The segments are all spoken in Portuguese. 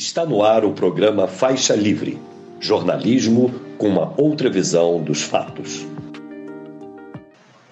Está no ar o programa Faixa Livre jornalismo com uma outra visão dos fatos.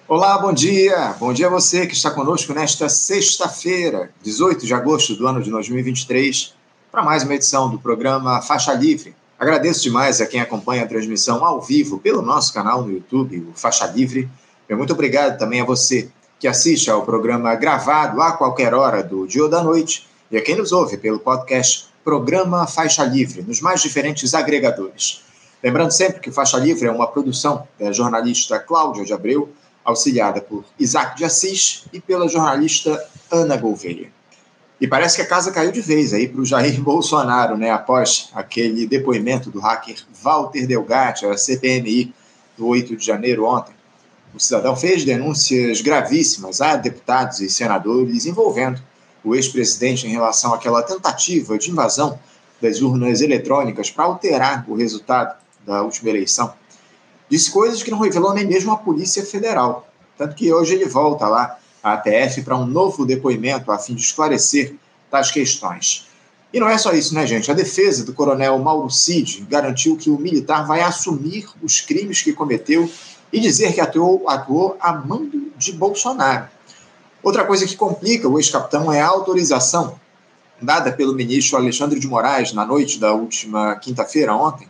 Olá, bom dia! Bom dia a você que está conosco nesta sexta-feira, 18 de agosto do ano de 2023, para mais uma edição do programa Faixa Livre. Agradeço demais a quem acompanha a transmissão ao vivo pelo nosso canal no YouTube, o Faixa Livre. E muito obrigado também a você que assiste ao programa gravado a qualquer hora do dia ou da noite e a quem nos ouve pelo podcast Programa Faixa Livre, nos mais diferentes agregadores. Lembrando sempre que Faixa Livre é uma produção da jornalista Cláudia de Abreu, auxiliada por Isaac de Assis e pela jornalista Ana Gouveia. E parece que a casa caiu de vez aí para o Jair Bolsonaro, né? Após aquele depoimento do hacker Walter Delgatti, a CPMI, do 8 de janeiro ontem. O cidadão fez denúncias gravíssimas a deputados e senadores envolvendo o ex-presidente em relação àquela tentativa de invasão das urnas eletrônicas para alterar o resultado da última eleição. Disse coisas que não revelou nem mesmo a Polícia Federal. Tanto que hoje ele volta lá à ATF para um novo depoimento a fim de esclarecer tais questões. E não é só isso, né, gente? A defesa do coronel Mauro Cid garantiu que o militar vai assumir os crimes que cometeu e dizer que atuou, atuou a mando de Bolsonaro. Outra coisa que complica o ex-capitão é a autorização dada pelo ministro Alexandre de Moraes na noite da última quinta-feira, ontem,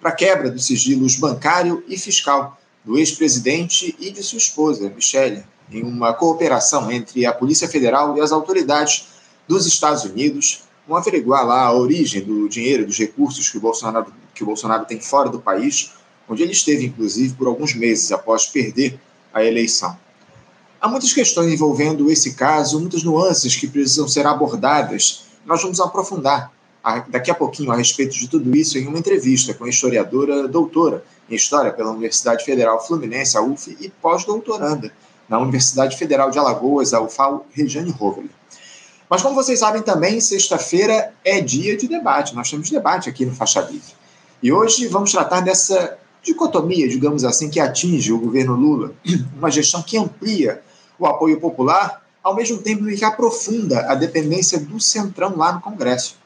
para quebra dos sigilos bancário e fiscal do ex-presidente e de sua esposa, Michele, em uma cooperação entre a Polícia Federal e as autoridades dos Estados Unidos, vão averiguar lá a origem do dinheiro, dos recursos que o Bolsonaro, que o Bolsonaro tem fora do país, onde ele esteve, inclusive, por alguns meses após perder a eleição. Há muitas questões envolvendo esse caso, muitas nuances que precisam ser abordadas. Nós vamos aprofundar daqui a pouquinho a respeito de tudo isso em uma entrevista com a historiadora doutora em História pela Universidade Federal Fluminense, a UF, e pós-doutoranda na Universidade Federal de Alagoas, a UFAL, Regiane Roveli. Mas como vocês sabem também, sexta-feira é dia de debate, nós temos debate aqui no Faixa Livre. E hoje vamos tratar dessa dicotomia, digamos assim, que atinge o governo Lula, uma gestão que amplia o apoio popular, ao mesmo tempo que aprofunda a dependência do Centrão lá no Congresso.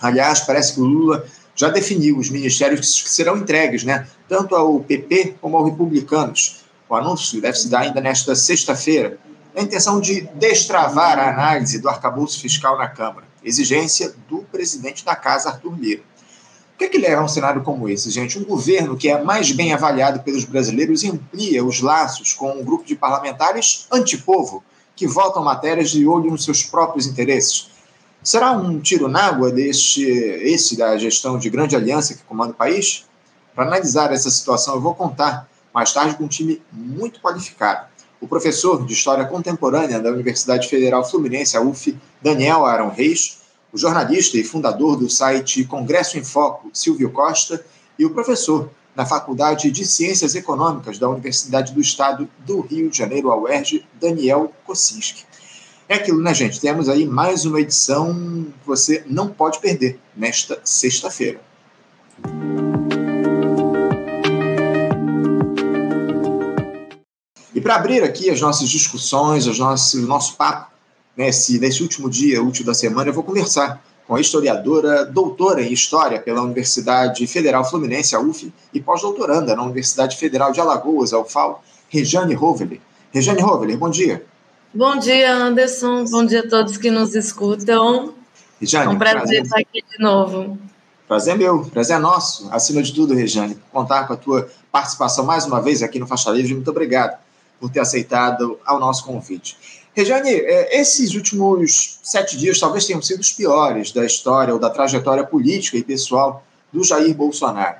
Aliás, parece que o Lula já definiu os ministérios que serão entregues, né, tanto ao PP como aos republicanos. O anúncio deve se dar ainda nesta sexta-feira, na intenção de destravar a análise do arcabouço fiscal na Câmara, exigência do presidente da Casa, Arthur Lira. Que, é que leva a um cenário como esse, gente? Um governo que é mais bem avaliado pelos brasileiros amplia os laços com um grupo de parlamentares antipovo que votam matérias de olho nos seus próprios interesses. Será um tiro na água deste, esse da gestão de grande aliança que comanda o país? Para analisar essa situação, eu vou contar mais tarde com um time muito qualificado. O professor de História Contemporânea da Universidade Federal Fluminense, a UF, Daniel Arão Reis, o jornalista e fundador do site Congresso em Foco, Silvio Costa, e o professor na Faculdade de Ciências Econômicas da Universidade do Estado do Rio de Janeiro, a UERJ, Daniel Kocinski. É aquilo, né, gente? Temos aí mais uma edição que você não pode perder nesta sexta-feira. E para abrir aqui as nossas discussões, os nossos, o nosso papo nesse, nesse último dia útil da semana, eu vou conversar com a historiadora, doutora em História pela Universidade Federal Fluminense, a UF, e pós-doutoranda na Universidade Federal de Alagoas, a UFAL, Rejane Roveler. Rejane Roveler, bom dia. Bom dia, Anderson. Bom dia a todos que nos escutam. Rejane, é um prazer, prazer estar aqui de novo. Prazer é meu, prazer é nosso. Acima de tudo, Rejane, contar com a tua participação mais uma vez aqui no Faixa Livre. Muito obrigado por ter aceitado ao nosso convite. Rejane, é, esses últimos sete dias talvez tenham sido os piores da história ou da trajetória política e pessoal do Jair Bolsonaro.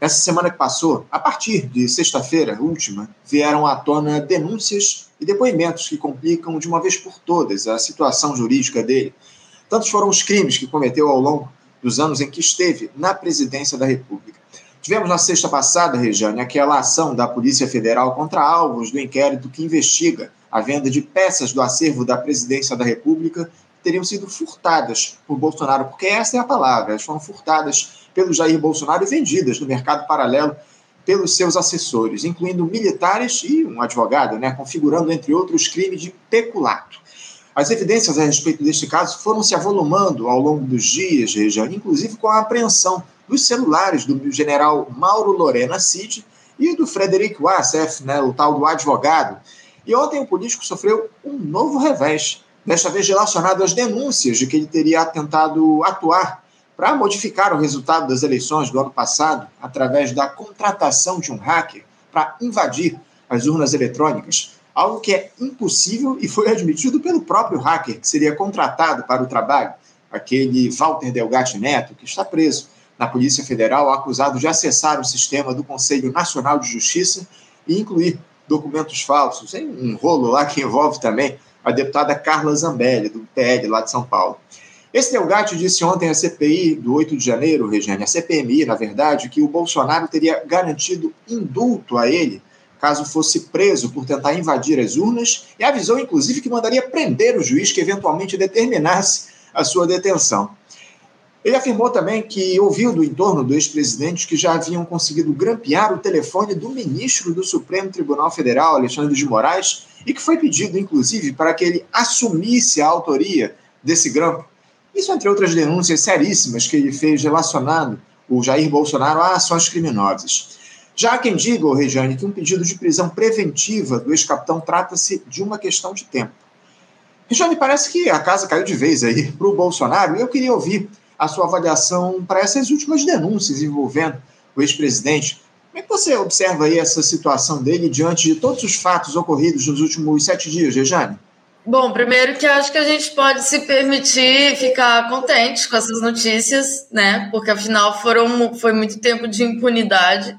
Essa semana que passou, a partir de sexta-feira última, vieram à tona denúncias e depoimentos que complicam de uma vez por todas a situação jurídica dele. Tantos foram os crimes que cometeu ao longo dos anos em que esteve na presidência da República. Tivemos na sexta passada, Rejane, aquela ação da Polícia Federal contra alvos do inquérito que investiga a venda de peças do acervo da presidência da República que teriam sido furtadas por Bolsonaro, porque essa é a palavra, elas foram furtadas pelo Jair Bolsonaro e vendidas no mercado paralelo pelos seus assessores, incluindo militares e um advogado, né, configurando, entre outros, crime de peculato. As evidências a respeito deste caso foram se avolumando ao longo dos dias, Regiane, inclusive com a apreensão dos celulares do general Mauro Lorena Cid e do Frederic Wassef, né, o tal do advogado. E ontem o político sofreu um novo revés, desta vez relacionado às denúncias de que ele teria tentado atuar para modificar o resultado das eleições do ano passado através da contratação de um hacker para invadir as urnas eletrônicas, algo que é impossível e foi admitido pelo próprio hacker que seria contratado para o trabalho, aquele Walter Delgatti Neto, que está preso na Polícia Federal, acusado de acessar o sistema do Conselho Nacional de Justiça e incluir documentos falsos, em um rolo lá que envolve também a deputada Carla Zambelli, do PL lá de São Paulo. Esse Delgatti disse ontem à CPI do 8 de janeiro, Regiane, a CPMI, na verdade, que o Bolsonaro teria garantido indulto a ele caso fosse preso por tentar invadir as urnas e avisou, inclusive, que mandaria prender o juiz que eventualmente determinasse a sua detenção. Ele afirmou também que ouviu do entorno do ex-presidente que já haviam conseguido grampear o telefone do ministro do Supremo Tribunal Federal, Alexandre de Moraes, e que foi pedido, inclusive, para que ele assumisse a autoria desse grampo. Isso entre outras denúncias seríssimas que ele fez relacionado o Jair Bolsonaro a ações criminosas. Já quem diga, oh, Regiane, que um pedido de prisão preventiva do ex-capitão trata-se de uma questão de tempo. Regiane, parece que a casa caiu de vez aí para o Bolsonaro e eu queria ouvir a sua avaliação para essas últimas denúncias envolvendo o ex-presidente. Como é que você observa aí essa situação dele diante de todos os fatos ocorridos nos últimos sete dias, Rejane? Bom, primeiro que acho que a gente pode se permitir ficar contente com essas notícias, né? Porque afinal foram, foi muito tempo de impunidade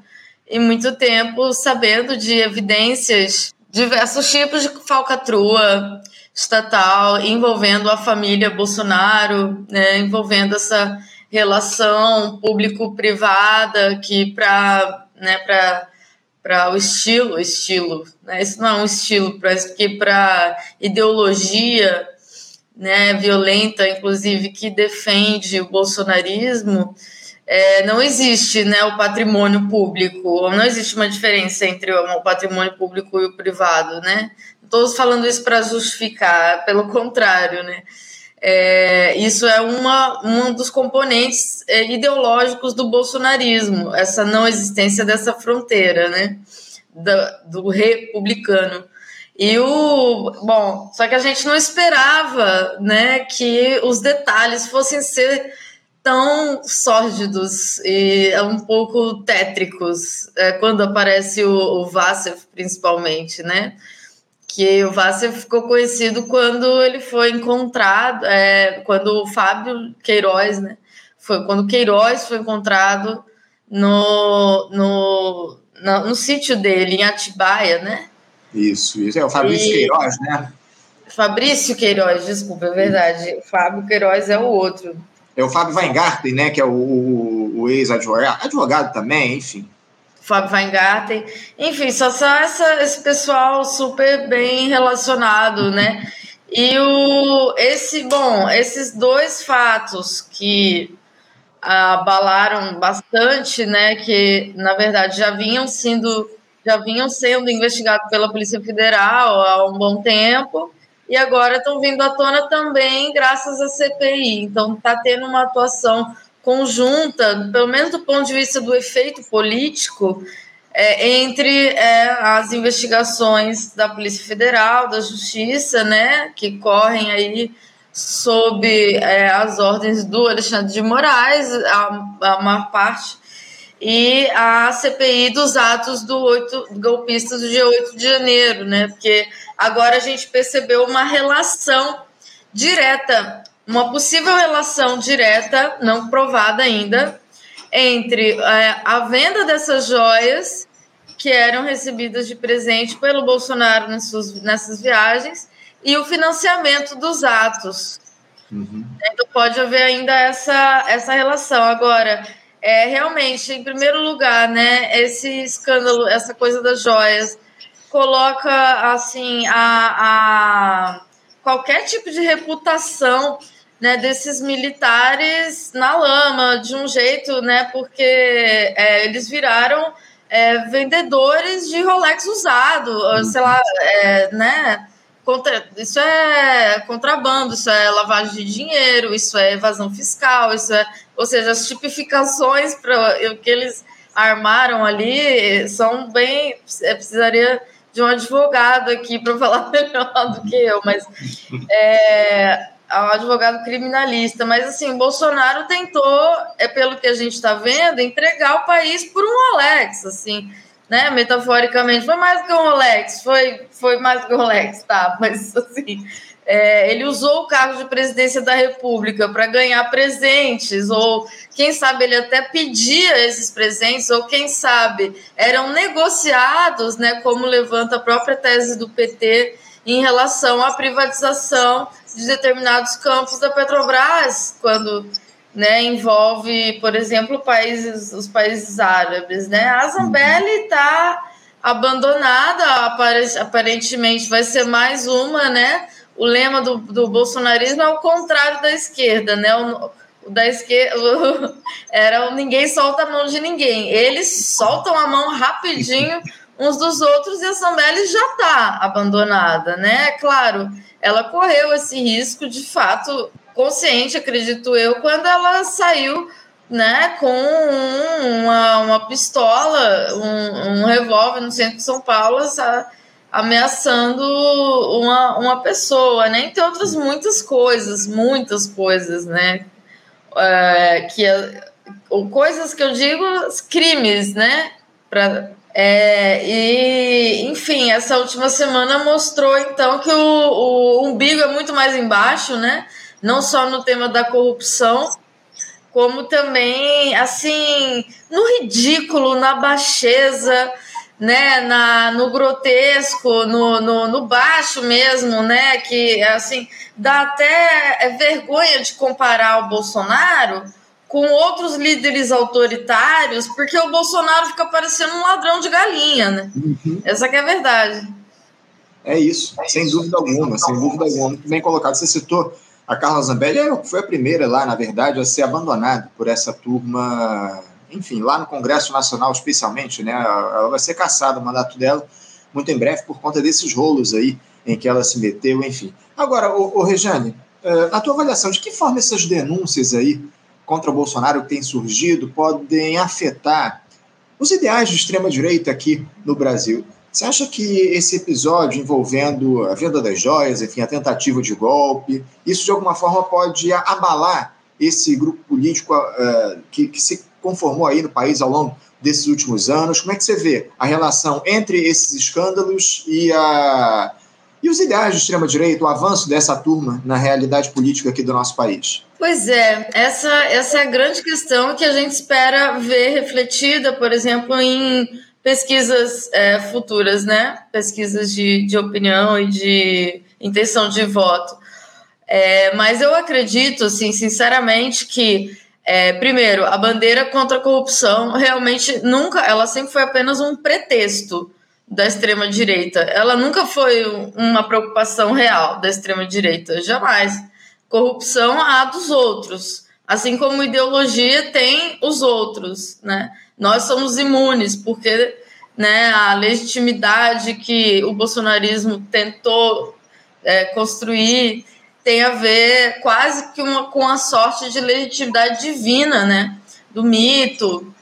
e muito tempo sabendo de evidências, diversos tipos de falcatrua estatal envolvendo a família Bolsonaro, né? envolvendo essa relação público-privada que para né, para para o estilo, estilo, né? Isso não é um estilo, parece que para ideologia, né, violenta, inclusive que defende o bolsonarismo, é, não existe, né, o patrimônio público, não existe uma diferença entre o patrimônio público e o privado, né? Estou falando isso para justificar, pelo contrário, né? É, isso é uma, um dos componentes é, ideológicos do bolsonarismo, essa não existência dessa fronteira, né, do, do republicano. E o bom, só que a gente não esperava, né, que os detalhes fossem ser tão sórdidos e um pouco tétricos é, quando aparece o, o Vasser, principalmente, né? Que o Vasser ficou conhecido quando ele foi encontrado, é, quando o Fábio Queiroz, né? Foi quando Queiroz foi encontrado no, no, no, no sítio dele, em Atibaia, né? Isso, isso é o Fabrício e... Queiroz, né? Fabrício Queiroz, desculpa, é verdade. O Fábio Queiroz é o outro. É o Fábio Weingarten, né? Que é o, o, o ex-advogado, advogado também, enfim. Fábio Weingarten, enfim, só são essa, esse pessoal super bem relacionado, né? E o, esse, bom, esses dois fatos que abalaram bastante, né, que na verdade já vinham sendo já vinham sendo investigados pela Polícia Federal há um bom tempo e agora estão vindo à tona também graças à CPI. Então está tendo uma atuação conjunta, pelo menos do ponto de vista do efeito político, é, entre é, as investigações da Polícia Federal, da Justiça, né, que correm aí sob é, as ordens do Alexandre de Moraes, a, a maior parte, e a CPI dos atos do 8, golpistas do dia 8 de janeiro, né, porque agora a gente percebeu uma relação direta uma possível relação direta, não provada ainda, entre é, a venda dessas joias que eram recebidas de presente pelo Bolsonaro nessas, nessas viagens e o financiamento dos atos. Uhum. Então pode haver ainda essa, essa relação. Agora, é realmente, em primeiro lugar, né, esse escândalo, essa coisa das joias, coloca assim a, a qualquer tipo de reputação né, desses militares na lama, de um jeito, né, porque é, eles viraram é, vendedores de Rolex usado, uhum. sei lá, é, né, contra, isso é contrabando, isso é lavagem de dinheiro, isso é evasão fiscal, isso é, ou seja, as tipificações para o que eles armaram ali são bem, é, precisaria de um advogado aqui para falar melhor do que eu, mas é, um advogado criminalista. Mas assim, Bolsonaro tentou, é pelo que a gente está vendo, entregar o país por um Rolex, assim, né? Metaforicamente, foi mais que um Rolex, foi, foi mais que um Rolex, tá? Mas assim. É, ele usou o cargo de presidência da República para ganhar presentes, ou quem sabe ele até pedia esses presentes, ou quem sabe eram negociados, né, como levanta a própria tese do PT em relação à privatização de determinados campos da Petrobras, quando né, envolve, por exemplo, países, os países árabes. Né? A Zambelli está abandonada, aparentemente vai ser mais uma, né? O lema do, do bolsonarismo é o contrário da esquerda, né? O, o da esquerda era o ninguém solta a mão de ninguém. Eles soltam a mão rapidinho uns dos outros e a Zambelli já está abandonada, né? Claro, ela correu esse risco de fato consciente, acredito eu, quando ela saiu né, com uma, uma pistola, um, um revólver no centro de São Paulo, ameaçando uma, uma pessoa, né? Entre outras muitas coisas, muitas coisas, né? É, que, ou coisas que eu digo, crimes, né? É, e, enfim, essa última semana mostrou então que o, o umbigo é muito mais embaixo, né? Não só no tema da corrupção, como também, assim, no ridículo, na baixeza, né, na, no grotesco, no, no, no, baixo mesmo, né, que, assim, dá até vergonha de comparar o Bolsonaro com outros líderes autoritários, porque o Bolsonaro fica parecendo um ladrão de galinha, né? Uhum. Essa que é a verdade. É isso, sem dúvida alguma, sem dúvida alguma. Muito bem colocado. Você citou a Carla Zambelli, foi a primeira lá, na verdade, a ser abandonada por essa turma, enfim, lá no Congresso Nacional, especialmente, né? Ela vai ser caçada, o mandato dela, muito em breve, por conta desses rolos aí em que ela se meteu, enfim. Agora, o, Rejane, eh, na tua avaliação, de que forma essas denúncias aí contra o Bolsonaro que têm surgido podem afetar os ideais de extrema-direita aqui no Brasil. Você acha que esse episódio envolvendo a venda das joias, enfim, a tentativa de golpe, isso de alguma forma pode abalar esse grupo político uh, que, que se conformou aí no país ao longo desses últimos anos? Como é que você vê a relação entre esses escândalos e a, e os ideais de extrema-direita, o avanço dessa turma na realidade política aqui do nosso país? Pois é, essa, essa é a grande questão que a gente espera ver refletida, por exemplo, em pesquisas é, futuras, né? Pesquisas de, de opinião e de intenção de voto. É, mas eu acredito, assim, sinceramente, que é, primeiro, a bandeira contra a corrupção realmente nunca, ela sempre foi apenas um pretexto da extrema direita. Ela nunca foi uma preocupação real da extrema direita, jamais. Corrupção há dos outros, assim como ideologia tem os outros, né? Nós somos imunes porque, né, a legitimidade que o bolsonarismo tentou é, construir tem a ver quase que uma, com a sorte de legitimidade divina, né? Do mito,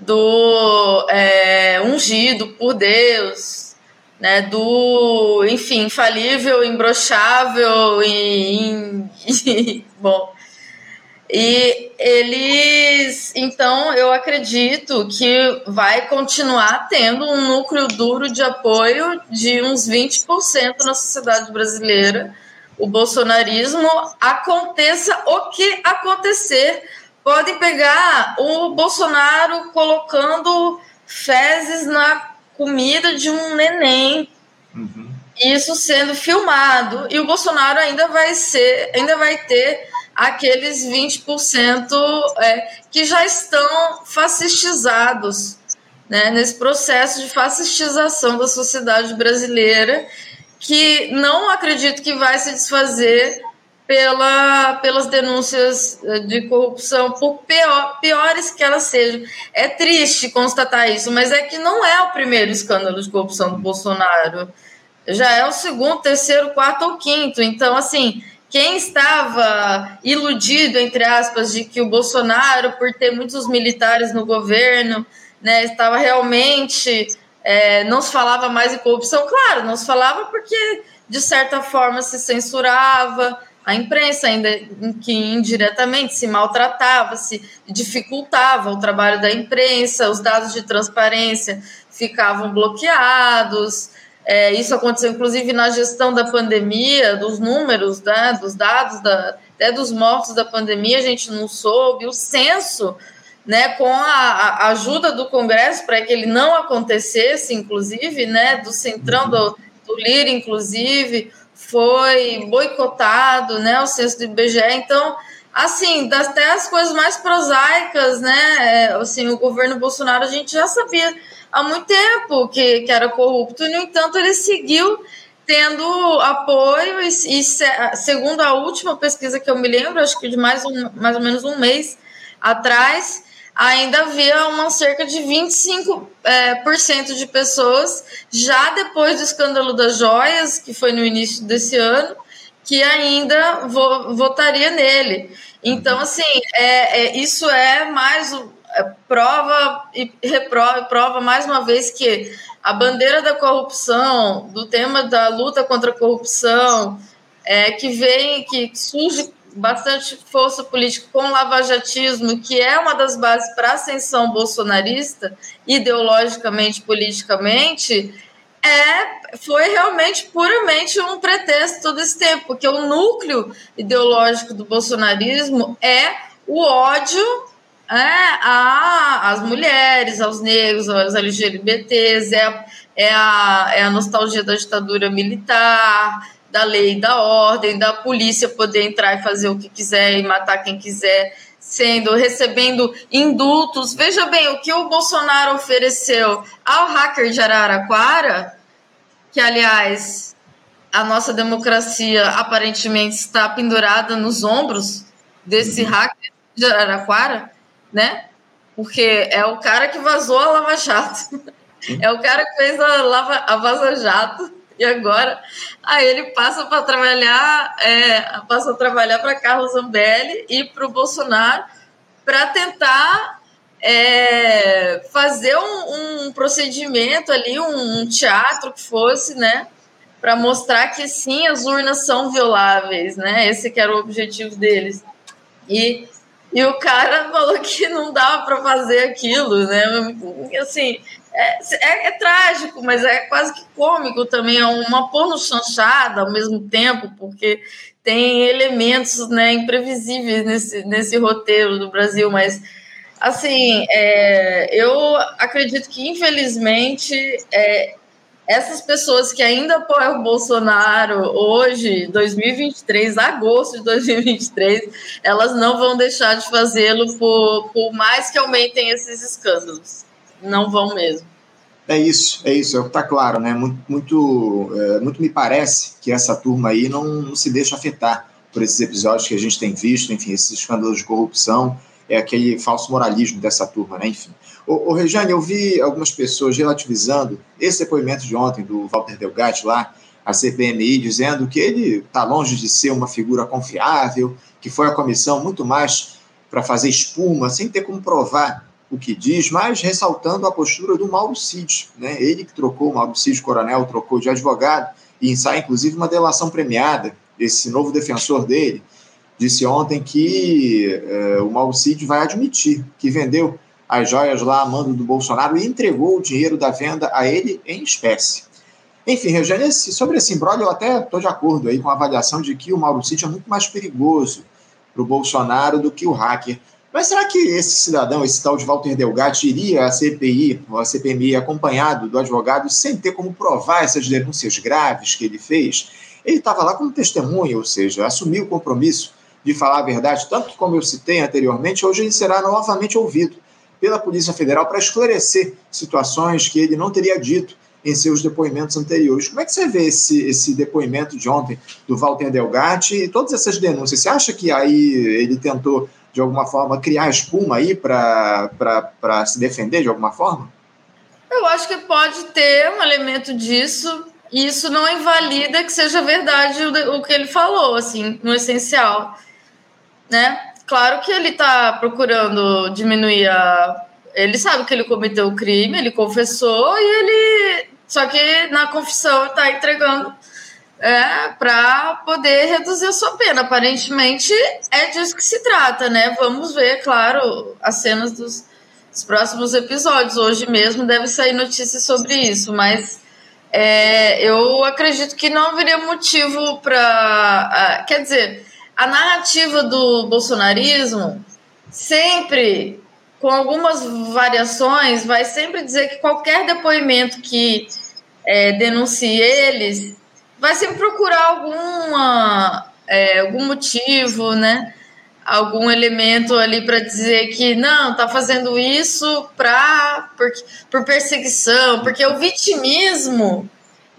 do é, ungido por Deus, né, do, enfim, infalível, imbrochável e, e, bom. E eles, então, eu acredito que vai continuar tendo um núcleo duro de apoio de uns 20% na sociedade brasileira. O bolsonarismo aconteça o que acontecer podem pegar o Bolsonaro colocando fezes na comida de um neném. Uhum. Isso sendo filmado. E o Bolsonaro ainda vai ser, ainda vai ter aqueles 20% é, que já estão fascistizados, né, nesse processo de fascistização da sociedade brasileira, que não acredito que vai se desfazer pela, pelas denúncias eh, de corrupção, por pior, piores que elas sejam. É triste constatar isso, mas é que não é o primeiro escândalo de corrupção do Bolsonaro. já é o segundo, terceiro, quarto ou quinto. Então, assim, quem estava iludido, entre aspas, de que o Bolsonaro, por ter muitos militares no governo, né, estava realmente. É, não se falava mais em corrupção, claro, não se falava porque, de certa forma, se censurava a imprensa, ainda que indiretamente se maltratava, se dificultava o trabalho da imprensa, os dados de transparência ficavam bloqueados. É, isso aconteceu, inclusive, na gestão da pandemia, dos números, né, dos dados, da, até dos mortos da pandemia, a gente não soube. O censo, né, com a, a ajuda do Congresso para que ele não acontecesse, inclusive, né, do Centrão, do, do Lira, inclusive, foi boicotado, né, o censo do IBGE. Então, assim, até as coisas mais prosaicas, né, é, assim, o governo Bolsonaro, a gente já sabia há muito tempo que, que era corrupto, no entanto, ele seguiu tendo apoio e, e, segundo a última pesquisa que eu me lembro, acho que de mais, um, mais ou menos um mês atrás, ainda havia uma cerca de 25% é, por cento de pessoas, já depois do escândalo das joias, que foi no início desse ano, que ainda vo, votaria nele. Então, assim, é, é isso é mais é, prova e reprova, prova mais uma vez que a bandeira da corrupção, do tema da luta contra a corrupção, é, que vem, que surge bastante força política com o lavajatismo, que é uma das bases para a ascensão bolsonarista, ideologicamente, politicamente, é, foi realmente puramente um pretexto todo esse tempo, porque o núcleo ideológico do bolsonarismo é o ódio é, a, as mulheres, aos negros, aos LGBTs, é, é, a, é a nostalgia da ditadura militar, da lei, da ordem, da polícia poder entrar e fazer o que quiser e matar quem quiser, sendo recebendo indultos. Veja bem o que o Bolsonaro ofereceu ao hacker de Araraquara, que aliás a nossa democracia aparentemente está pendurada nos ombros desse uhum. hacker de Araraquara né? Porque é o cara que vazou a Lava Jato. É o cara que fez a, Lava, a Vaza Jato. E agora aí ele passa para trabalhar, é, passa a trabalhar para Carlos Zambelli e para o Bolsonaro para tentar é, fazer um, um, procedimento ali, um, um teatro que fosse, né? Para mostrar que sim, as urnas são violáveis, né? Esse que era o objetivo deles. E e o cara falou que não dava para fazer aquilo, né? Assim, é, é, é, trágico, mas é quase que cômico também. É uma porno chanchada ao mesmo tempo, porque tem elementos né, imprevisíveis nesse, nesse roteiro do Brasil, mas assim, é, eu acredito que infelizmente é, essas pessoas que ainda apoiam o Bolsonaro hoje, 2023, agosto de 2023, elas não vão deixar de fazê-lo por, por mais que aumentem esses escândalos. Não vão mesmo. É isso, é isso, é o que está claro, né? Muito, muito, é, muito me parece que essa turma aí não, não se deixa afetar por esses episódios que a gente tem visto, enfim, esses escândalos de corrupção, é aquele falso moralismo dessa turma, né? Enfim. O, o Rejane, eu vi algumas pessoas relativizando esse depoimento de ontem do Walter Delgatti lá, a CPMI, dizendo que ele está longe de ser uma figura confiável, que foi a comissão muito mais para fazer espuma, sem ter como provar o que diz, mas ressaltando a postura do Mauro Cid, né? Ele que trocou, o Mauro Cid Coronel trocou de advogado e ensaia inclusive uma delação premiada, esse novo defensor dele, disse ontem que eh, o Mauro Cid vai admitir que vendeu as joias lá a mando do Bolsonaro e entregou o dinheiro da venda a ele em espécie. Enfim, Regiane, sobre esse imbróglio, eu até estou de acordo aí com a avaliação de que o Mauro Cid é muito mais perigoso para o Bolsonaro do que o hacker. Mas será que esse cidadão, esse tal de Walter Delgatti, iria à CPI ou à CPMI acompanhado do advogado sem ter como provar essas denúncias graves que ele fez? Ele estava lá como testemunha, ou seja, assumiu o compromisso de falar a verdade, tanto que, como eu citei anteriormente, hoje ele será novamente ouvido pela Polícia Federal para esclarecer situações que ele não teria dito em seus depoimentos anteriores. Como é que você vê esse, esse depoimento de ontem do Walter Delgatti e todas essas denúncias? Você acha que aí ele tentou, de alguma forma, criar espuma aí para se defender de alguma forma? Eu acho que pode ter um elemento disso. isso não invalida que seja verdade o, o que ele falou, assim, no essencial, né? Claro que ele está procurando diminuir a. Ele sabe que ele cometeu o crime, ele confessou e ele. Só que na confissão está entregando é, para poder reduzir a sua pena. Aparentemente é disso que se trata, né? Vamos ver, claro, as cenas dos, dos próximos episódios. Hoje mesmo deve sair notícias sobre isso, mas é, eu acredito que não haveria motivo para. Quer dizer, a narrativa do bolsonarismo sempre, com algumas variações, vai sempre dizer que qualquer depoimento que é, denuncie eles vai sempre procurar alguma, é, algum motivo, né? algum elemento ali para dizer que não, tá fazendo isso pra, por, por perseguição, porque o vitimismo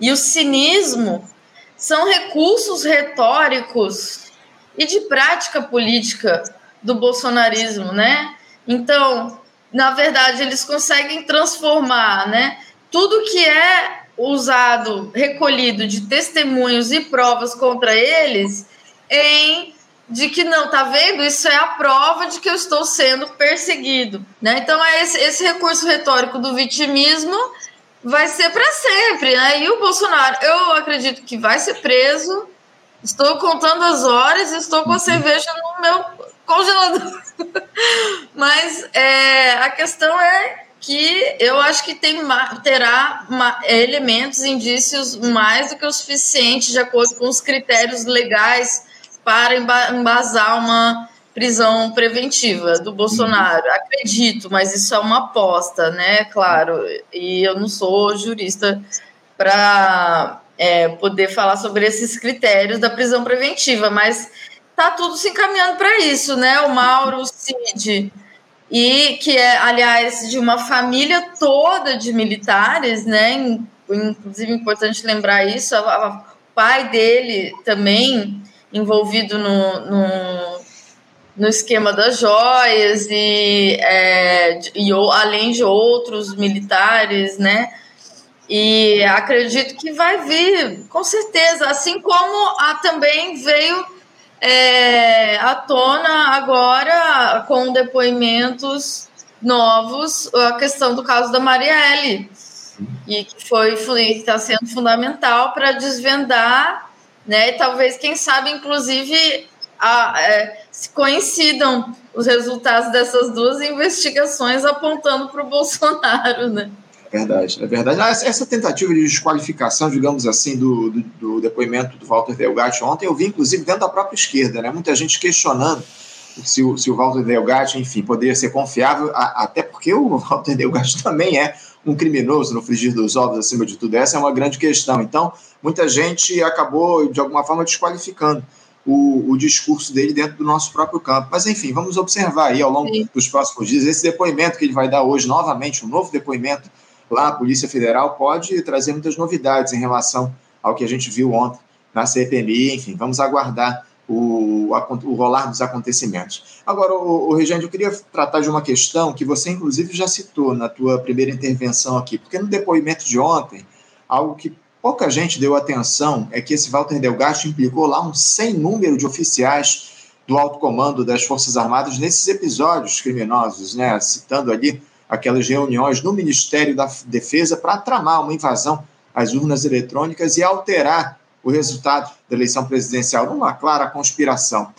e o cinismo são recursos retóricos e de prática política do bolsonarismo, né? Então, na verdade, eles conseguem transformar, né, tudo que é usado, recolhido de testemunhos e provas contra eles em de que não, tá vendo? Isso é a prova de que eu estou sendo perseguido, né? Então é esse, esse recurso retórico do vitimismo vai ser para sempre, né? E o Bolsonaro, eu acredito que vai ser preso. Estou contando as horas, estou com a cerveja no meu congelador. Mas é, a questão é que eu acho que tem, terá elementos, indícios mais do que o suficiente, de acordo com os critérios legais para embasar uma prisão preventiva do Bolsonaro. Uhum. Acredito, mas isso é uma aposta, né? Claro. E eu não sou jurista para é, poder falar sobre esses critérios da prisão preventiva, mas tá tudo se encaminhando para isso, né? O Mauro, o Cid, e que é, aliás, de uma família toda de militares, né? Inclusive, importante lembrar isso, o pai dele também envolvido no, no, no esquema das joias e, é, e além de outros militares, né? E acredito que vai vir, com certeza, assim como a, também veio é, à tona agora com depoimentos novos a questão do caso da Marielle e que foi está sendo fundamental para desvendar né? E talvez, quem sabe, inclusive, a, é, se coincidam os resultados dessas duas investigações apontando para o Bolsonaro, né? É verdade, é verdade. Ah, essa tentativa de desqualificação, digamos assim, do, do, do depoimento do Walter Delgatti ontem, eu vi, inclusive, dentro da própria esquerda, né? Muita gente questionando se o, se o Walter Delgatti, enfim, poderia ser confiável, a, até porque o Walter Delgatti também é um criminoso no frigir dos ovos, acima de tudo. Essa é uma grande questão. Então, muita gente acabou, de alguma forma, desqualificando o, o discurso dele dentro do nosso próprio campo. Mas, enfim, vamos observar aí ao longo Sim. dos próximos dias. Esse depoimento que ele vai dar hoje, novamente, um novo depoimento lá, a Polícia Federal, pode trazer muitas novidades em relação ao que a gente viu ontem na CPMI. Enfim, vamos aguardar o, o rolar dos acontecimentos. Agora, o, o eu queria tratar de uma questão que você, inclusive, já citou na tua primeira intervenção aqui, porque no depoimento de ontem, algo que pouca gente deu atenção é que esse Walter Delgasto implicou lá um sem número de oficiais do alto comando das Forças Armadas nesses episódios criminosos, né? citando ali aquelas reuniões no Ministério da Defesa para tramar uma invasão às urnas eletrônicas e alterar o resultado da eleição presidencial, numa clara conspiração.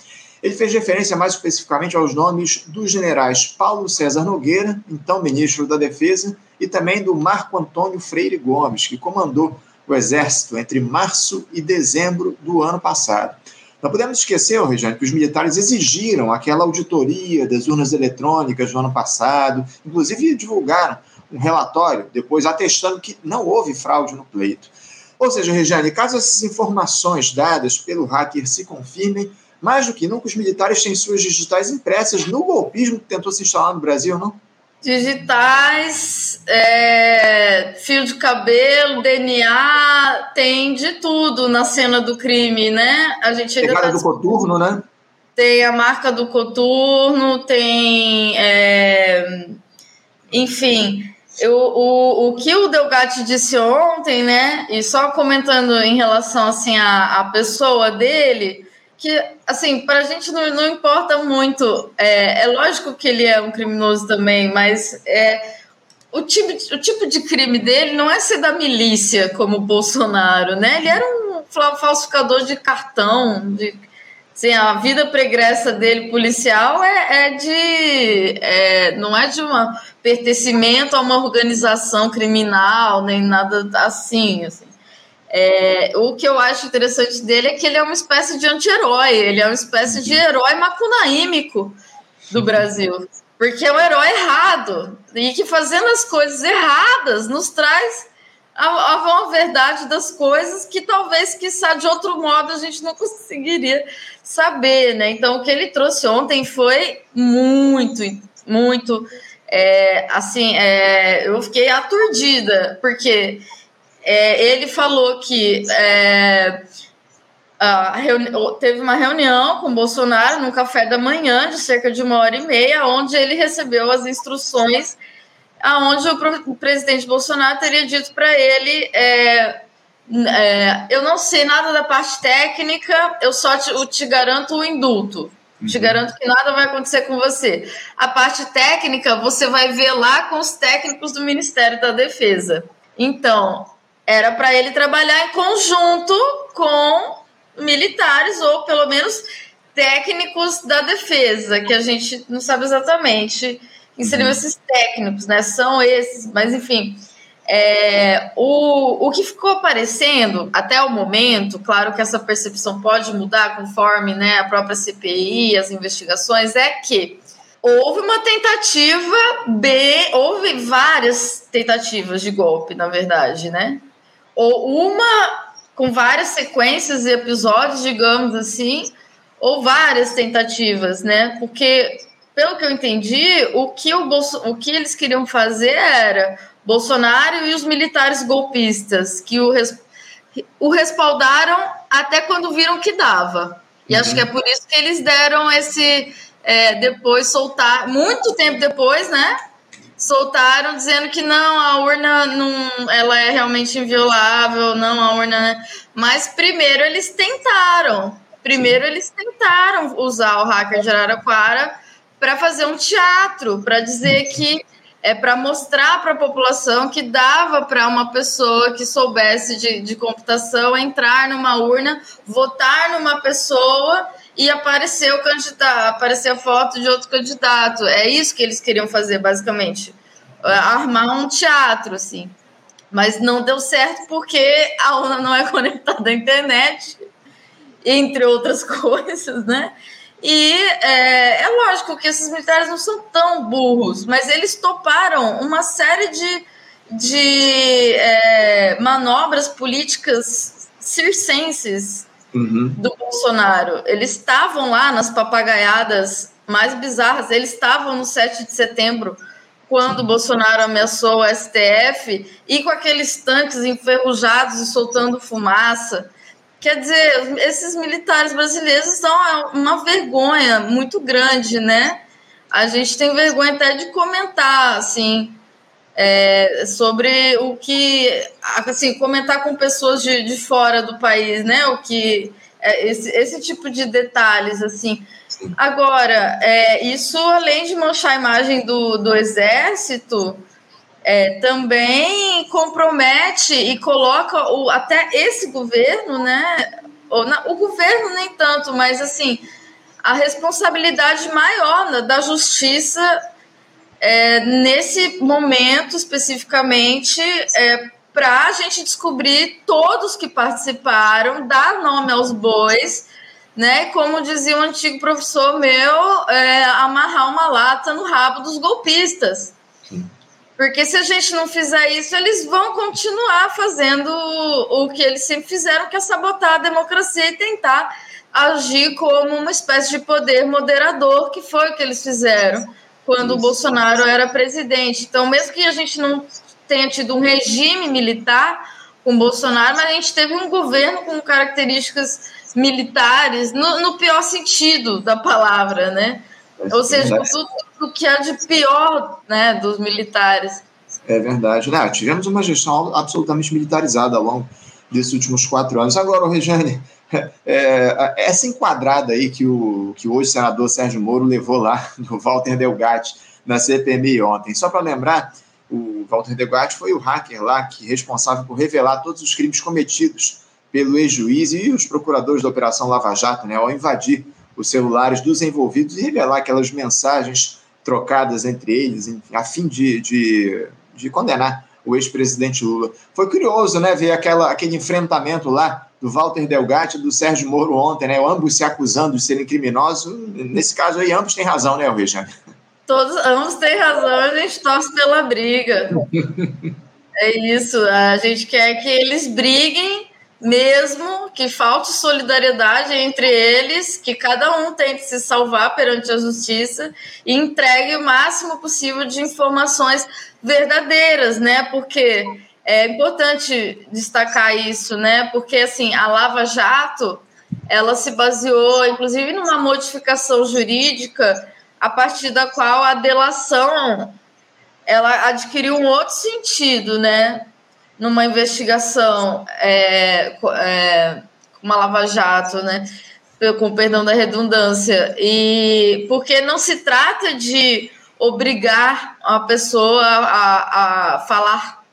Ele fez referência mais especificamente aos nomes dos generais Paulo César Nogueira, então ministro da Defesa, e também do Marco Antônio Freire Gomes, que comandou o Exército entre março e dezembro do ano passado. Não podemos esquecer, Regiane, que os militares exigiram aquela auditoria das urnas eletrônicas no ano passado, inclusive divulgaram um relatório depois atestando que não houve fraude no pleito. Ou seja, Regiane, caso essas informações dadas pelo hacker se confirmem, mais do que nunca os militares têm suas digitais impressas no golpismo que tentou se instalar no Brasil, não? Digitais, é, fio de cabelo, DNA, tem de tudo na cena do crime, né? A gente ainda Pegada tá... do coturno, né? Tem a marca do coturno, tem. É, enfim, Eu, o, o que o Delgatti disse ontem, né? E só comentando em relação assim à, à pessoa dele, que assim para a gente não, não importa muito. É, é lógico que ele é um criminoso também, mas é o tipo, o tipo de crime dele não é ser da milícia como o Bolsonaro, né? Ele era um falsificador de cartão, de Sim, a vida pregressa dele policial é, é de. É, não é de um pertencimento a uma organização criminal, nem nada assim. assim. É, o que eu acho interessante dele é que ele é uma espécie de anti-herói, ele é uma espécie de herói macunaímico do Brasil. Porque é um herói errado. E que fazendo as coisas erradas nos traz a, a, a verdade das coisas que talvez, quiçá, de outro modo a gente não conseguiria saber, né? Então, o que ele trouxe ontem foi muito, muito, é, assim, é, eu fiquei aturdida, porque é, ele falou que é, teve uma reunião com Bolsonaro no café da manhã, de cerca de uma hora e meia, onde ele recebeu as instruções, aonde o, o presidente Bolsonaro teria dito para ele é, é, eu não sei nada da parte técnica, eu só te, eu te garanto o indulto. Uhum. Te garanto que nada vai acontecer com você. A parte técnica você vai ver lá com os técnicos do Ministério da Defesa. Então, era para ele trabalhar em conjunto com militares ou pelo menos técnicos da defesa, que a gente não sabe exatamente quem seriam uhum. esses técnicos, né? São esses, mas enfim. É, o, o que ficou aparecendo até o momento, claro que essa percepção pode mudar conforme né, a própria CPI, as investigações, é que houve uma tentativa bem. Houve várias tentativas de golpe, na verdade, né? Ou uma com várias sequências e episódios, digamos assim, ou várias tentativas, né? Porque, pelo que eu entendi, o que, o, Bolso, o que eles queriam fazer era Bolsonaro e os militares golpistas que o, res, o respaldaram até quando viram que dava. E uhum. acho que é por isso que eles deram esse. É, depois soltar, muito tempo depois, né? Soltaram dizendo que não, a urna não, ela é realmente inviolável, não, a urna. Né? Mas primeiro eles tentaram. Primeiro Sim. eles tentaram usar o hacker de Araraquara para fazer um teatro, para dizer que é para mostrar para a população que dava para uma pessoa que soubesse de, de computação entrar numa urna, votar numa pessoa e aparecer o candidato, aparecer a foto de outro candidato. É isso que eles queriam fazer, basicamente. É, armar um teatro, assim. Mas não deu certo porque a urna não é conectada à internet, entre outras coisas, né? E é, é, lógico que esses militares não são tão burros, mas eles toparam uma série de, de é, manobras políticas circenses uhum. do Bolsonaro. Eles estavam lá nas papagaiadas mais bizarras, eles estavam no 7 de setembro, quando o Bolsonaro ameaçou o STF, e com aqueles tanques enferrujados e soltando fumaça. Quer dizer, esses militares brasileiros são uma vergonha muito grande, né? A gente tem vergonha até de comentar, assim, é, sobre o que, assim, comentar com pessoas de, de fora do país, né? O que é, esse, esse tipo de detalhes, assim. Agora, é, isso além de manchar a imagem do, do exército, é, também compromete e coloca o, até esse governo, né? Ou, na, o governo nem tanto, mas assim a responsabilidade maior da justiça é, nesse momento especificamente é, para a gente descobrir todos que participaram, dar nome aos bois, né? Como dizia um antigo professor meu, é, amarrar uma lata no rabo dos golpistas. Porque se a gente não fizer isso, eles vão continuar fazendo o, que eles sempre fizeram, que é sabotar a democracia e tentar agir como uma espécie de poder moderador, que foi o que eles fizeram quando isso. o Bolsonaro era presidente. Então, mesmo que a gente não tenha tido um regime militar com Bolsonaro, mas a gente teve um governo com características militares, no, no pior sentido da palavra, né? Ou seja, tudo o que há de pior né, dos militares. É verdade. Né? Tivemos uma gestão absolutamente militarizada ao longo desses últimos quatro anos. Agora, Regiane, é, essa enquadrada aí que o, que hoje o senador Sérgio Moro levou lá do Walter Delgatti na CPMI ontem. Só para lembrar, o Walter Delgatti foi o hacker lá que responsável por revelar todos os crimes cometidos pelo ex-juiz e os procuradores da Operação Lava Jato, né, ao invadir os celulares dos envolvidos e revelar aquelas mensagens trocadas entre eles, a fim de, de, de condenar o ex-presidente Lula. Foi curioso, né, ver aquela, aquele enfrentamento lá do Walter Delgatti e do Sérgio Moro ontem, né, ambos se acusando de serem criminosos. Nesse caso aí, ambos têm razão, né, Rejane? Todos, ambos têm razão, a gente torce pela briga. é isso, a gente quer que eles briguem mesmo que falte solidariedade entre eles, que cada um tente se salvar perante a justiça e entregue o máximo possível de informações verdadeiras, né? Porque é importante destacar isso, né? Porque assim, a Lava Jato, ela se baseou inclusive numa modificação jurídica a partir da qual a delação ela adquiriu um outro sentido, né? Numa investigação é, é, uma lava-jato, né? Com perdão da redundância. E porque não se trata de obrigar a pessoa a, a falar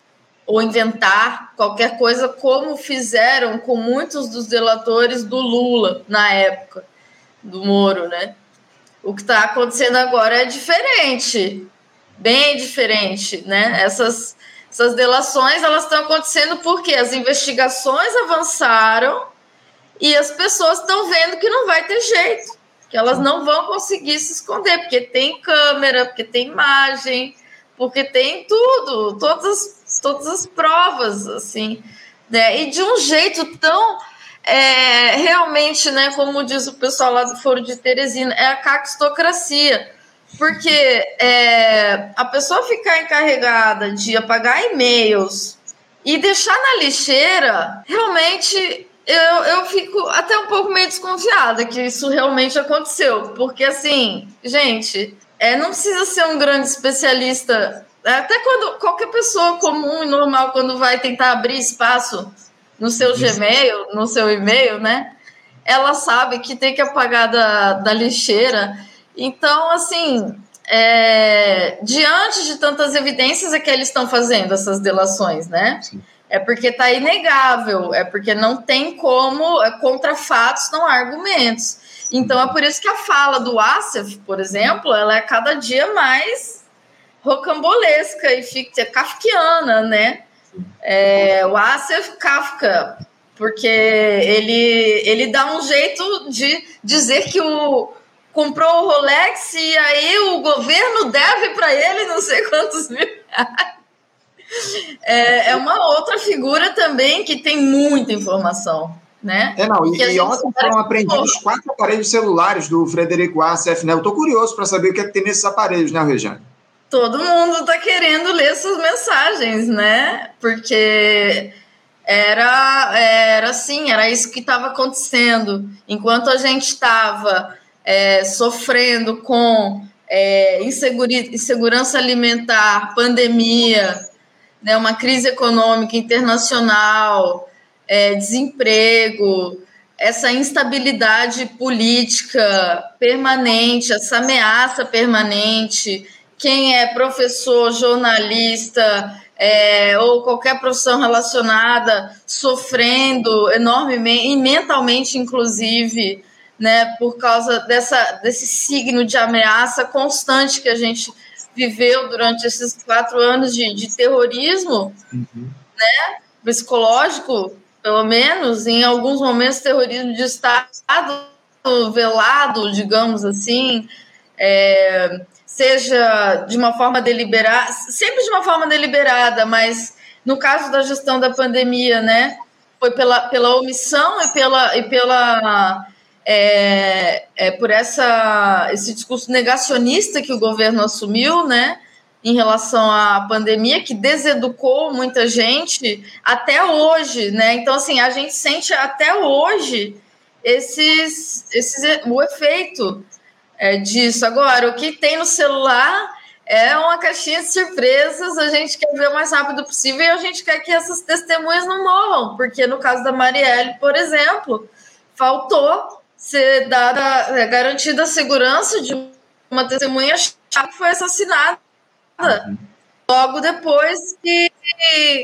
ou inventar qualquer coisa, como fizeram com muitos dos delatores do Lula na época, do Moro, né? O que está acontecendo agora é diferente, bem diferente, né? Essas essas delações elas estão acontecendo porque as investigações avançaram e as pessoas estão vendo que não vai ter jeito, que elas não vão conseguir se esconder, porque tem câmera, porque tem imagem, porque tem tudo, todas as, todas as provas, assim, né? E de um jeito tão é, realmente, né, como diz o pessoal lá do Foro de Teresina, é a caquistocracia porque é, a pessoa ficar encarregada de apagar e-mails e deixar na lixeira, realmente eu, eu fico até um pouco meio desconfiada que isso realmente aconteceu. Porque, assim, gente, é, não precisa ser um grande especialista. Até quando qualquer pessoa comum e normal, quando vai tentar abrir espaço no seu Gmail, no seu e-mail, né? Ela sabe que tem que apagar da, da lixeira. Então, assim, é, diante de tantas evidências é que eles estão fazendo essas delações, né? Sim. É porque está inegável, é porque não tem como, é contra fatos não há argumentos. Então é por isso que a fala do Asif, por exemplo, ela é cada dia mais rocambolesca e fica kafkiana, né? É, o Asif Kafka, porque ele, ele dá um jeito de dizer que o, comprou o Rolex e aí o governo deve para ele não sei quantos mil reais. É, é uma outra figura também que tem muita informação. Né? É, não, e, e ontem foram apreendidos quatro aparelhos celulares do Frederico Assef, né? Eu tô curioso para saber o que é que tem nesses aparelhos, né, Regiane? Todo mundo tá querendo ler suas mensagens, né? Porque era, era assim, era isso que estava acontecendo. Enquanto a gente estava é, sofrendo com é, insegurança alimentar, pandemia, né, uma crise econômica internacional, é, desemprego, essa instabilidade política permanente, essa ameaça permanente. Quem é professor, jornalista é, ou qualquer profissão relacionada sofrendo enormemente, e mentalmente, inclusive, né, por causa dessa, desse signo de ameaça constante que a gente viveu durante esses quatro anos de, de terrorismo, uhum. né, psicológico, pelo menos, em alguns momentos terrorismo de Estado velado, digamos assim, é, seja de uma forma deliberada, sempre de uma forma deliberada, mas no caso da gestão da pandemia, né, foi pela, pela omissão e pela, e pela é, é por essa, esse discurso negacionista que o governo assumiu, né? em relação à pandemia que deseducou muita gente até hoje, né? Então assim a gente sente até hoje esses, esses o efeito é, disso. Agora o que tem no celular é uma caixinha de surpresas, a gente quer ver o mais rápido possível e a gente quer que essas testemunhas não morram, porque no caso da Marielle, por exemplo, faltou ser dada, é, garantida a segurança de uma testemunha que foi assassinada logo depois que,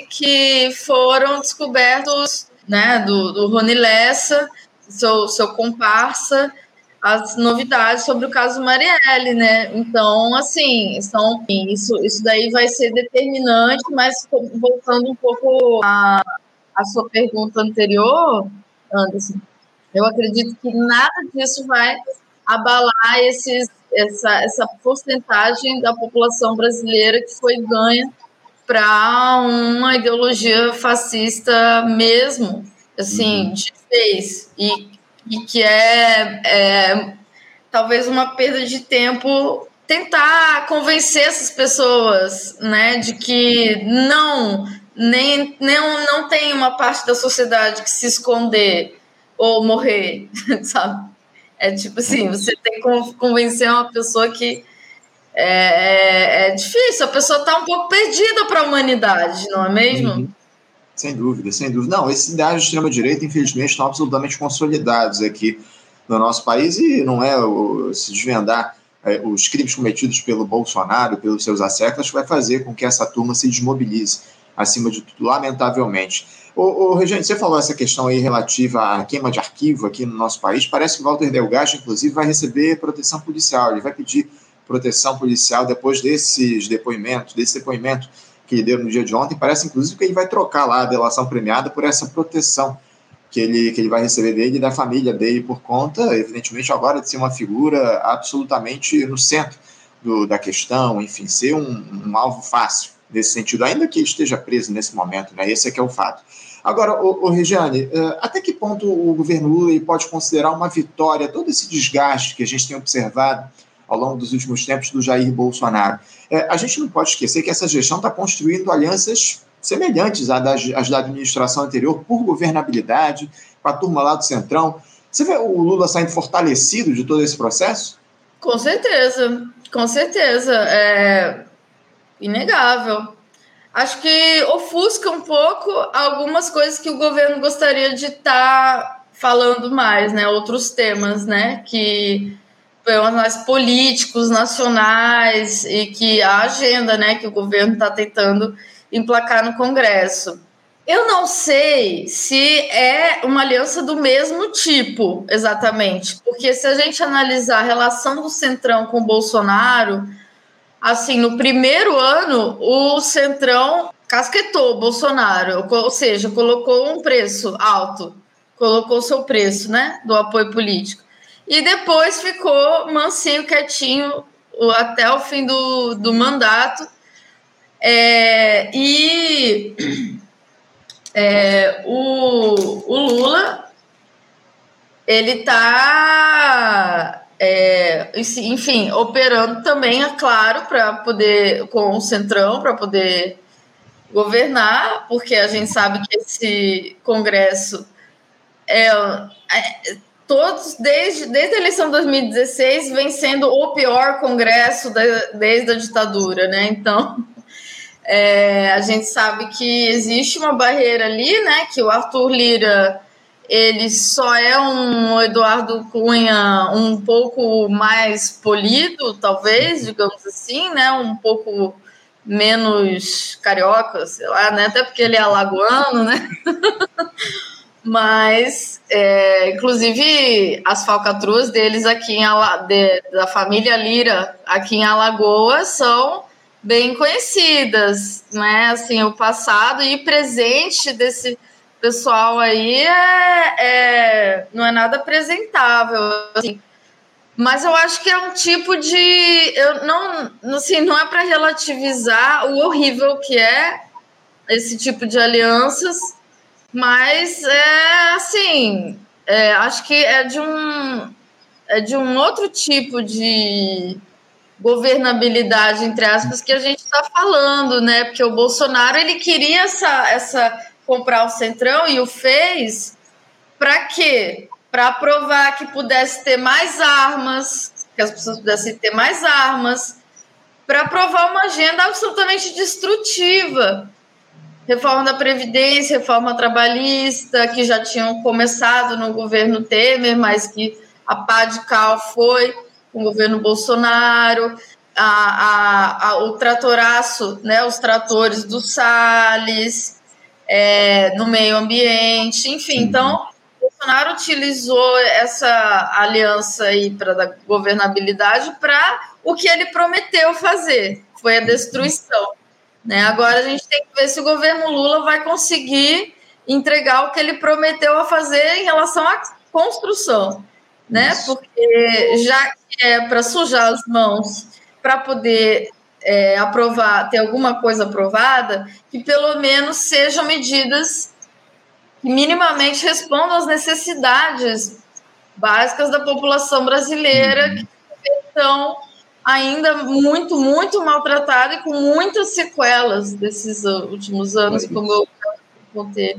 que foram descobertos né, do, do Rony Lessa, seu, seu comparsa, as novidades sobre o caso Marielle, né? Então, assim, são, isso, isso daí vai ser determinante, mas voltando um pouco à, à sua pergunta anterior, Anderson, eu acredito que nada disso vai abalar esses, essa, essa porcentagem da população brasileira que foi ganha para uma ideologia fascista mesmo, assim, uhum. de vez. E e que é, é talvez uma perda de tempo tentar convencer essas pessoas, né, de que não nem não, não tem uma parte da sociedade que se esconder ou morrer, sabe? É tipo assim, você tem que convencer uma pessoa que é, é, é difícil, a pessoa está um pouco perdida para a humanidade, não é mesmo? Uhum. Sem dúvida, sem dúvida. Não, esses ideais de extrema-direita, infelizmente, estão absolutamente consolidados aqui no nosso país e não é o, se desvendar é, os crimes cometidos pelo Bolsonaro, pelos seus asseclas, vai fazer com que essa turma se desmobilize, acima de tudo, lamentavelmente. Ô, Regiane, você falou essa questão aí relativa à queima de arquivo aqui no nosso país. Parece que Walter Delgado, inclusive, vai receber proteção policial. Ele vai pedir proteção policial depois desses depoimentos, desse depoimento que ele deu no dia de ontem, parece inclusive que ele vai trocar lá a delação premiada por essa proteção que ele, que ele vai receber dele e da família dele, por conta, evidentemente, agora de ser uma figura absolutamente no centro do, da questão, enfim, ser um, um, alvo fácil nesse sentido, ainda que esteja preso nesse momento, né? Esse é que é o fato. Agora, o, o Regiane, eh, até que ponto o governo Lula pode considerar uma vitória todo esse desgaste que a gente tem observado ao longo dos últimos tempos do Jair Bolsonaro. É, a gente não pode esquecer que essa gestão está construindo alianças semelhantes às, das, às da administração anterior por governabilidade, com a turma lá do Centrão. Você vê o Lula saindo fortalecido de todo esse processo? Com certeza, com certeza. É inegável. Acho que ofusca um pouco algumas coisas que o governo gostaria de estar tá falando mais, né? Outros temas, né? Que mais políticos, nacionais, e que a agenda né, que o governo está tentando emplacar no Congresso. Eu não sei se é uma aliança do mesmo tipo, exatamente, porque se a gente analisar a relação do Centrão com o Bolsonaro, assim, no primeiro ano, o Centrão casquetou o Bolsonaro, ou seja, colocou um preço alto, colocou seu preço, né, do apoio político e depois ficou mansinho, quietinho até o fim do, do mandato. É, e é, o, o Lula, ele está, é, enfim, operando também, é claro, para poder, com o Centrão, para poder governar, porque a gente sabe que esse Congresso é, é todos, desde, desde a eleição de 2016, vem sendo o pior congresso da, desde a ditadura, né? Então, é, a gente sabe que existe uma barreira ali, né? Que o Arthur Lira ele só é um Eduardo Cunha um pouco mais polido, talvez, digamos assim, né? Um pouco menos carioca, sei lá, né? Até porque ele é alagoano, né? Mas, é, inclusive, as falcatruas deles aqui em Ala, de, da família Lira aqui em Alagoas são bem conhecidas, né? Assim, o passado e presente desse pessoal aí é, é não é nada apresentável, assim. Mas eu acho que é um tipo de, eu não, assim, não é para relativizar o horrível que é esse tipo de alianças mas é assim, é, acho que é de um é de um outro tipo de governabilidade entre aspas que a gente está falando, né? Porque o Bolsonaro ele queria essa essa comprar o centrão e o fez para quê? Para provar que pudesse ter mais armas, que as pessoas pudessem ter mais armas, para aprovar uma agenda absolutamente destrutiva. Reforma da Previdência, reforma trabalhista, que já tinham começado no governo Temer, mas que a pá de cal foi com o governo Bolsonaro, a, a, a, o tratoraço, né, os tratores do Salles, é, no meio ambiente, enfim. Uhum. Então, Bolsonaro utilizou essa aliança aí para governabilidade para o que ele prometeu fazer, foi a destruição. Né? Agora a gente tem que ver se o governo Lula vai conseguir entregar o que ele prometeu a fazer em relação à construção, né? Porque já que é para sujar as mãos para poder é, aprovar, ter alguma coisa aprovada, que pelo menos sejam medidas que minimamente respondam às necessidades básicas da população brasileira uhum. que estão ainda muito, muito maltratada e com muitas sequelas desses últimos anos, como eu contei.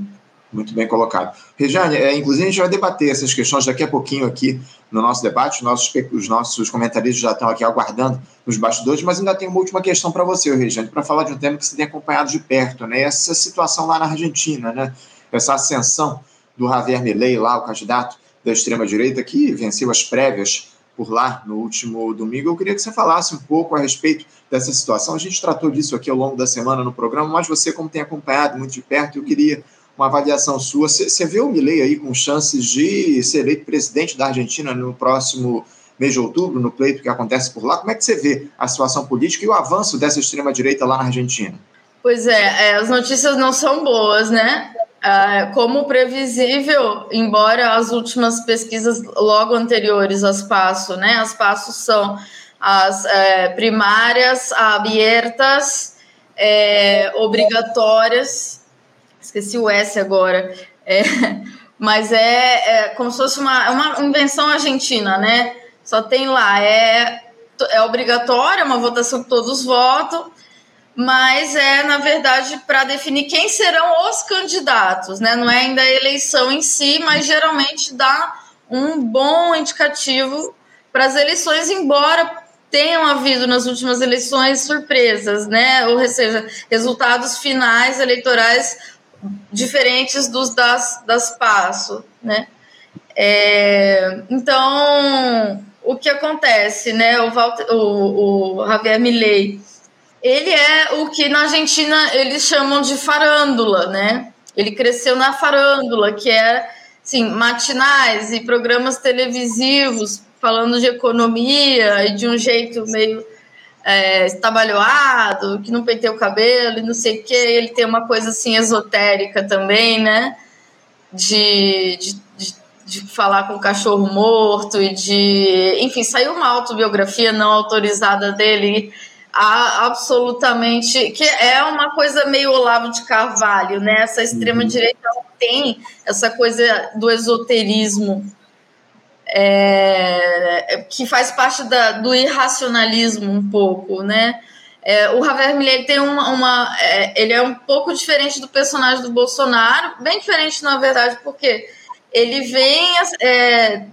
Muito bem colocado. Regiane, é, inclusive a gente vai debater essas questões daqui a pouquinho aqui no nosso debate. Os nossos, os nossos comentaristas já estão aqui aguardando nos bastidores, mas ainda tem uma última questão para você, Regiane, para falar de um tema que você tem acompanhado de perto, né? Essa situação lá na Argentina, né? Essa ascensão do Javier Milei, lá, o candidato da extrema-direita, que venceu as prévias por lá no último domingo. Eu queria que você falasse um pouco a respeito dessa situação. A gente tratou disso aqui ao longo da semana no programa, mas você, como tem acompanhado muito de perto, eu queria uma avaliação sua. Você vê o Milei aí com chances de ser eleito presidente da Argentina no próximo mês de outubro, no pleito que acontece por lá? Como é que você vê a situação política e o avanço dessa extrema-direita lá na Argentina? Pois é, é, as notícias não são boas, né? É, como previsível, embora as últimas pesquisas logo anteriores às PASSO, né? As PASSO são as é, primárias abertas, é, obrigatórias, esqueci o S agora, é, mas é, é, como se fosse uma, uma invenção argentina, né? Só tem lá, é, é obrigatória, é uma votação que todos votam, mas é, na verdade, para definir quem serão os candidatos, né? Não é ainda a eleição em si, mas geralmente dá um bom indicativo para as eleições, embora tenham havido nas últimas eleições surpresas, né? Ou seja, resultados finais eleitorais diferentes dos das, das PASSO, né? É, então, o que acontece, né? O, Walter, o, o Javier Milei, ele é o que na Argentina eles chamam de farândula, né? Ele cresceu na farândula, que é assim, matinais e programas televisivos falando de economia e de um jeito meio é, que não penteia o cabelo e não sei o que. Ele tem uma coisa assim esotérica também, né? De, de, de, de, falar com o cachorro morto e de. Enfim, saiu uma autobiografia não autorizada dele. A, absolutamente que é uma coisa meio Olavo de Carvalho, né? Essa extrema direita tem essa coisa do esoterismo é, que faz parte da, do irracionalismo um pouco, né? É, o Javier Milei tem uma, uma é, ele é um pouco diferente do personagem do Bolsonaro, bem diferente na verdade, porque ele vem é,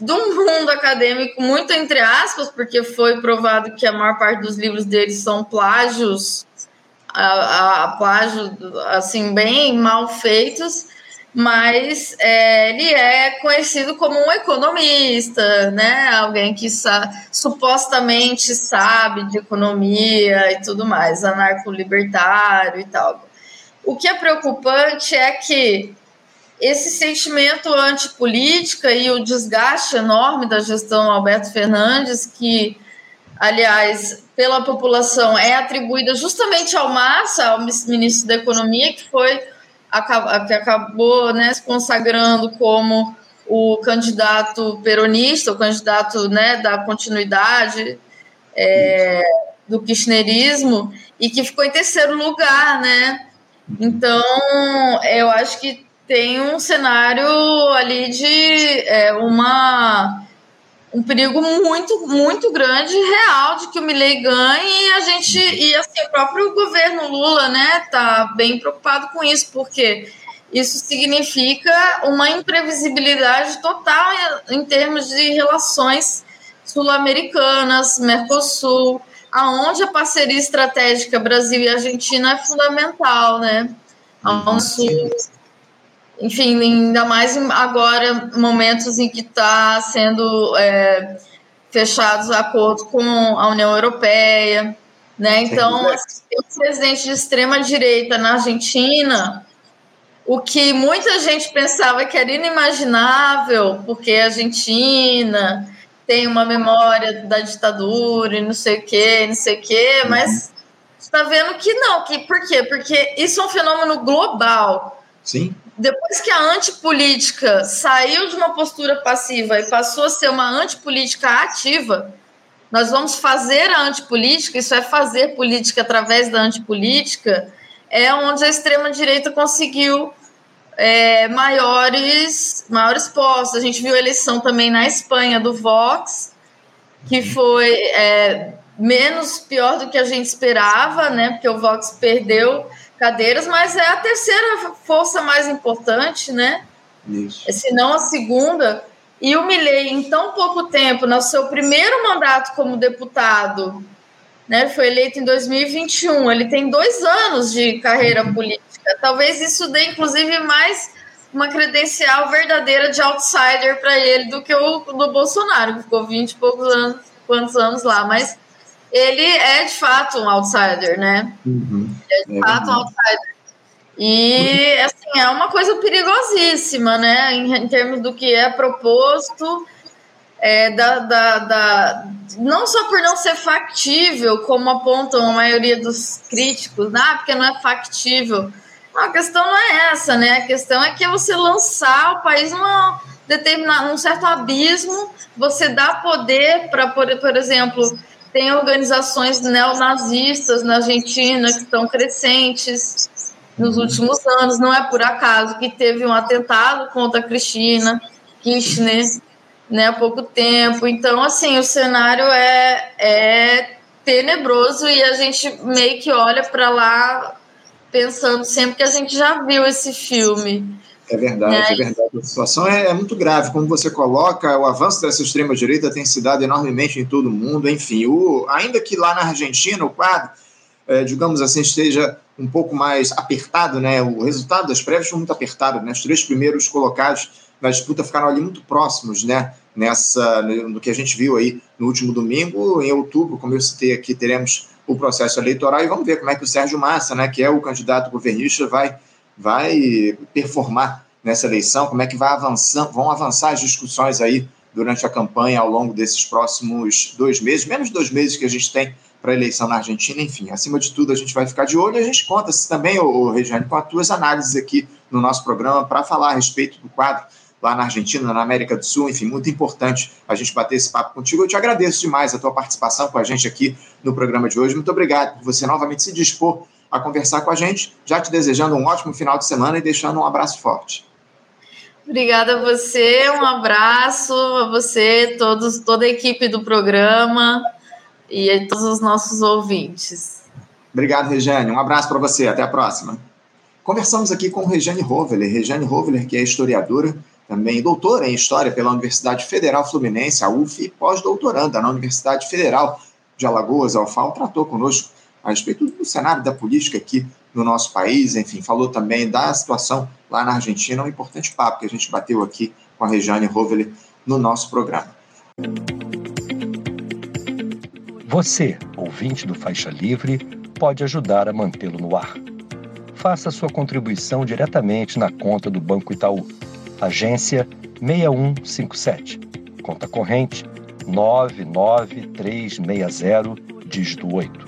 de um mundo acadêmico muito entre aspas, porque foi provado que a maior parte dos livros dele são plágios, a, a plágio assim bem mal feitos mas é, ele é conhecido como um economista, né? Alguém que sa supostamente sabe de economia e tudo mais, anarco-libertário e tal. O que é preocupante é que esse sentimento antipolítica e o desgaste enorme da gestão Alberto Fernandes, que, aliás, pela população é atribuída justamente ao Massa, ao ministro da Economia, que foi que acabou né, se consagrando como o candidato peronista, o candidato né, da continuidade é, do kirchnerismo, e que ficou em terceiro lugar, né? Então, eu acho que tem um cenário ali de é, uma um perigo muito, muito grande e real de que o Milley ganhe e a gente, e assim, o próprio governo Lula, né, tá bem preocupado com isso, porque isso significa uma imprevisibilidade total em termos de relações sul-americanas, Mercosul, aonde a parceria estratégica Brasil e Argentina é fundamental, né? Sul, enfim, ainda mais agora, momentos em que está sendo é, fechados acordos com a União Europeia, né? Então, assim, o presidente de extrema direita na Argentina, o que muita gente pensava que era inimaginável, porque a Argentina tem uma memória da ditadura e não sei o que, não sei o que, uhum. mas está vendo que não, que por quê? Porque isso é um fenômeno global. Sim. Depois que a antipolítica saiu de uma postura passiva e passou a ser uma antipolítica ativa, nós vamos fazer a antipolítica, isso é fazer política através da antipolítica, é onde a extrema-direita conseguiu é, maiores, maiores postos. A gente viu a eleição também na Espanha do Vox, que foi é, menos pior do que a gente esperava, né? Porque o Vox perdeu cadeiras, mas é a terceira força mais importante, né? Isso. É, se não a segunda. E o Milley, em tão pouco tempo, no seu primeiro mandato como deputado, né, foi eleito em 2021, ele tem dois anos de carreira política Talvez isso dê, inclusive, mais uma credencial verdadeira de outsider para ele do que o do Bolsonaro, que ficou 20 e poucos anos, quantos anos lá. Mas ele é de fato um outsider, né? Uhum. Ele é de é fato verdade. um outsider. E, assim, é uma coisa perigosíssima, né? Em, em termos do que é proposto, é, da, da, da, não só por não ser factível, como apontam a maioria dos críticos, né? porque não é factível a questão não é essa, né? A questão é que é você lançar o país numa determinar num certo abismo, você dá poder para, por, por exemplo, tem organizações neonazistas na Argentina que estão crescentes nos últimos anos. Não é por acaso que teve um atentado contra a Cristina Kirchner né, há pouco tempo. Então, assim, o cenário é, é tenebroso e a gente meio que olha para lá pensando sempre que a gente já viu esse filme. É verdade, né? é verdade. A situação é, é, muito grave. Como você coloca, o avanço dessa extrema-direita tem se dado enormemente em todo o mundo. Enfim, o, ainda que lá na Argentina o quadro, é, digamos assim, esteja um pouco mais apertado, né? o resultado das prévias foi muito apertado. Né? Os três primeiros colocados na disputa ficaram ali muito próximos, né? Nessa, no que a gente viu aí no último domingo, em outubro, como eu citei aqui, teremos o processo eleitoral e vamos ver como é que o Sérgio Massa, né, que é o candidato governista, vai, vai performar nessa eleição, como é que vai avançar, vão avançar as discussões aí durante a campanha ao longo desses próximos dois meses, menos dois meses que a gente tem para a eleição na Argentina, enfim, acima de tudo a gente vai ficar de olho e a gente conta também, o Regiane, com as tuas análises aqui no nosso programa para falar a respeito do quadro lá na Argentina, na América do Sul, enfim, muito importante a gente bater esse papo contigo. Eu te agradeço demais a tua participação com a gente aqui no programa de hoje. Muito obrigado por você novamente se dispor a conversar com a gente, já te desejando um ótimo final de semana e deixando um abraço forte. Obrigada a você, um abraço a você, todos, toda a equipe do programa e a todos os nossos ouvintes. Obrigado, Regiane. Um abraço para você. Até a próxima. Conversamos aqui com Regiane Roveler. Regiane Roveler, que é historiadora, também doutora em História pela Universidade Federal Fluminense, a UF, e pós-doutoranda na Universidade Federal de Alagoas, a UFAL, tratou conosco a respeito do cenário da política aqui no nosso país, enfim, falou também da situação lá na Argentina, um importante papo que a gente bateu aqui com a Regiane Roveli no nosso programa. Você, ouvinte do Faixa Livre, pode ajudar a mantê-lo no ar. Faça sua contribuição diretamente na conta do Banco Itaú agência 6157, conta corrente 99360, dígito 8.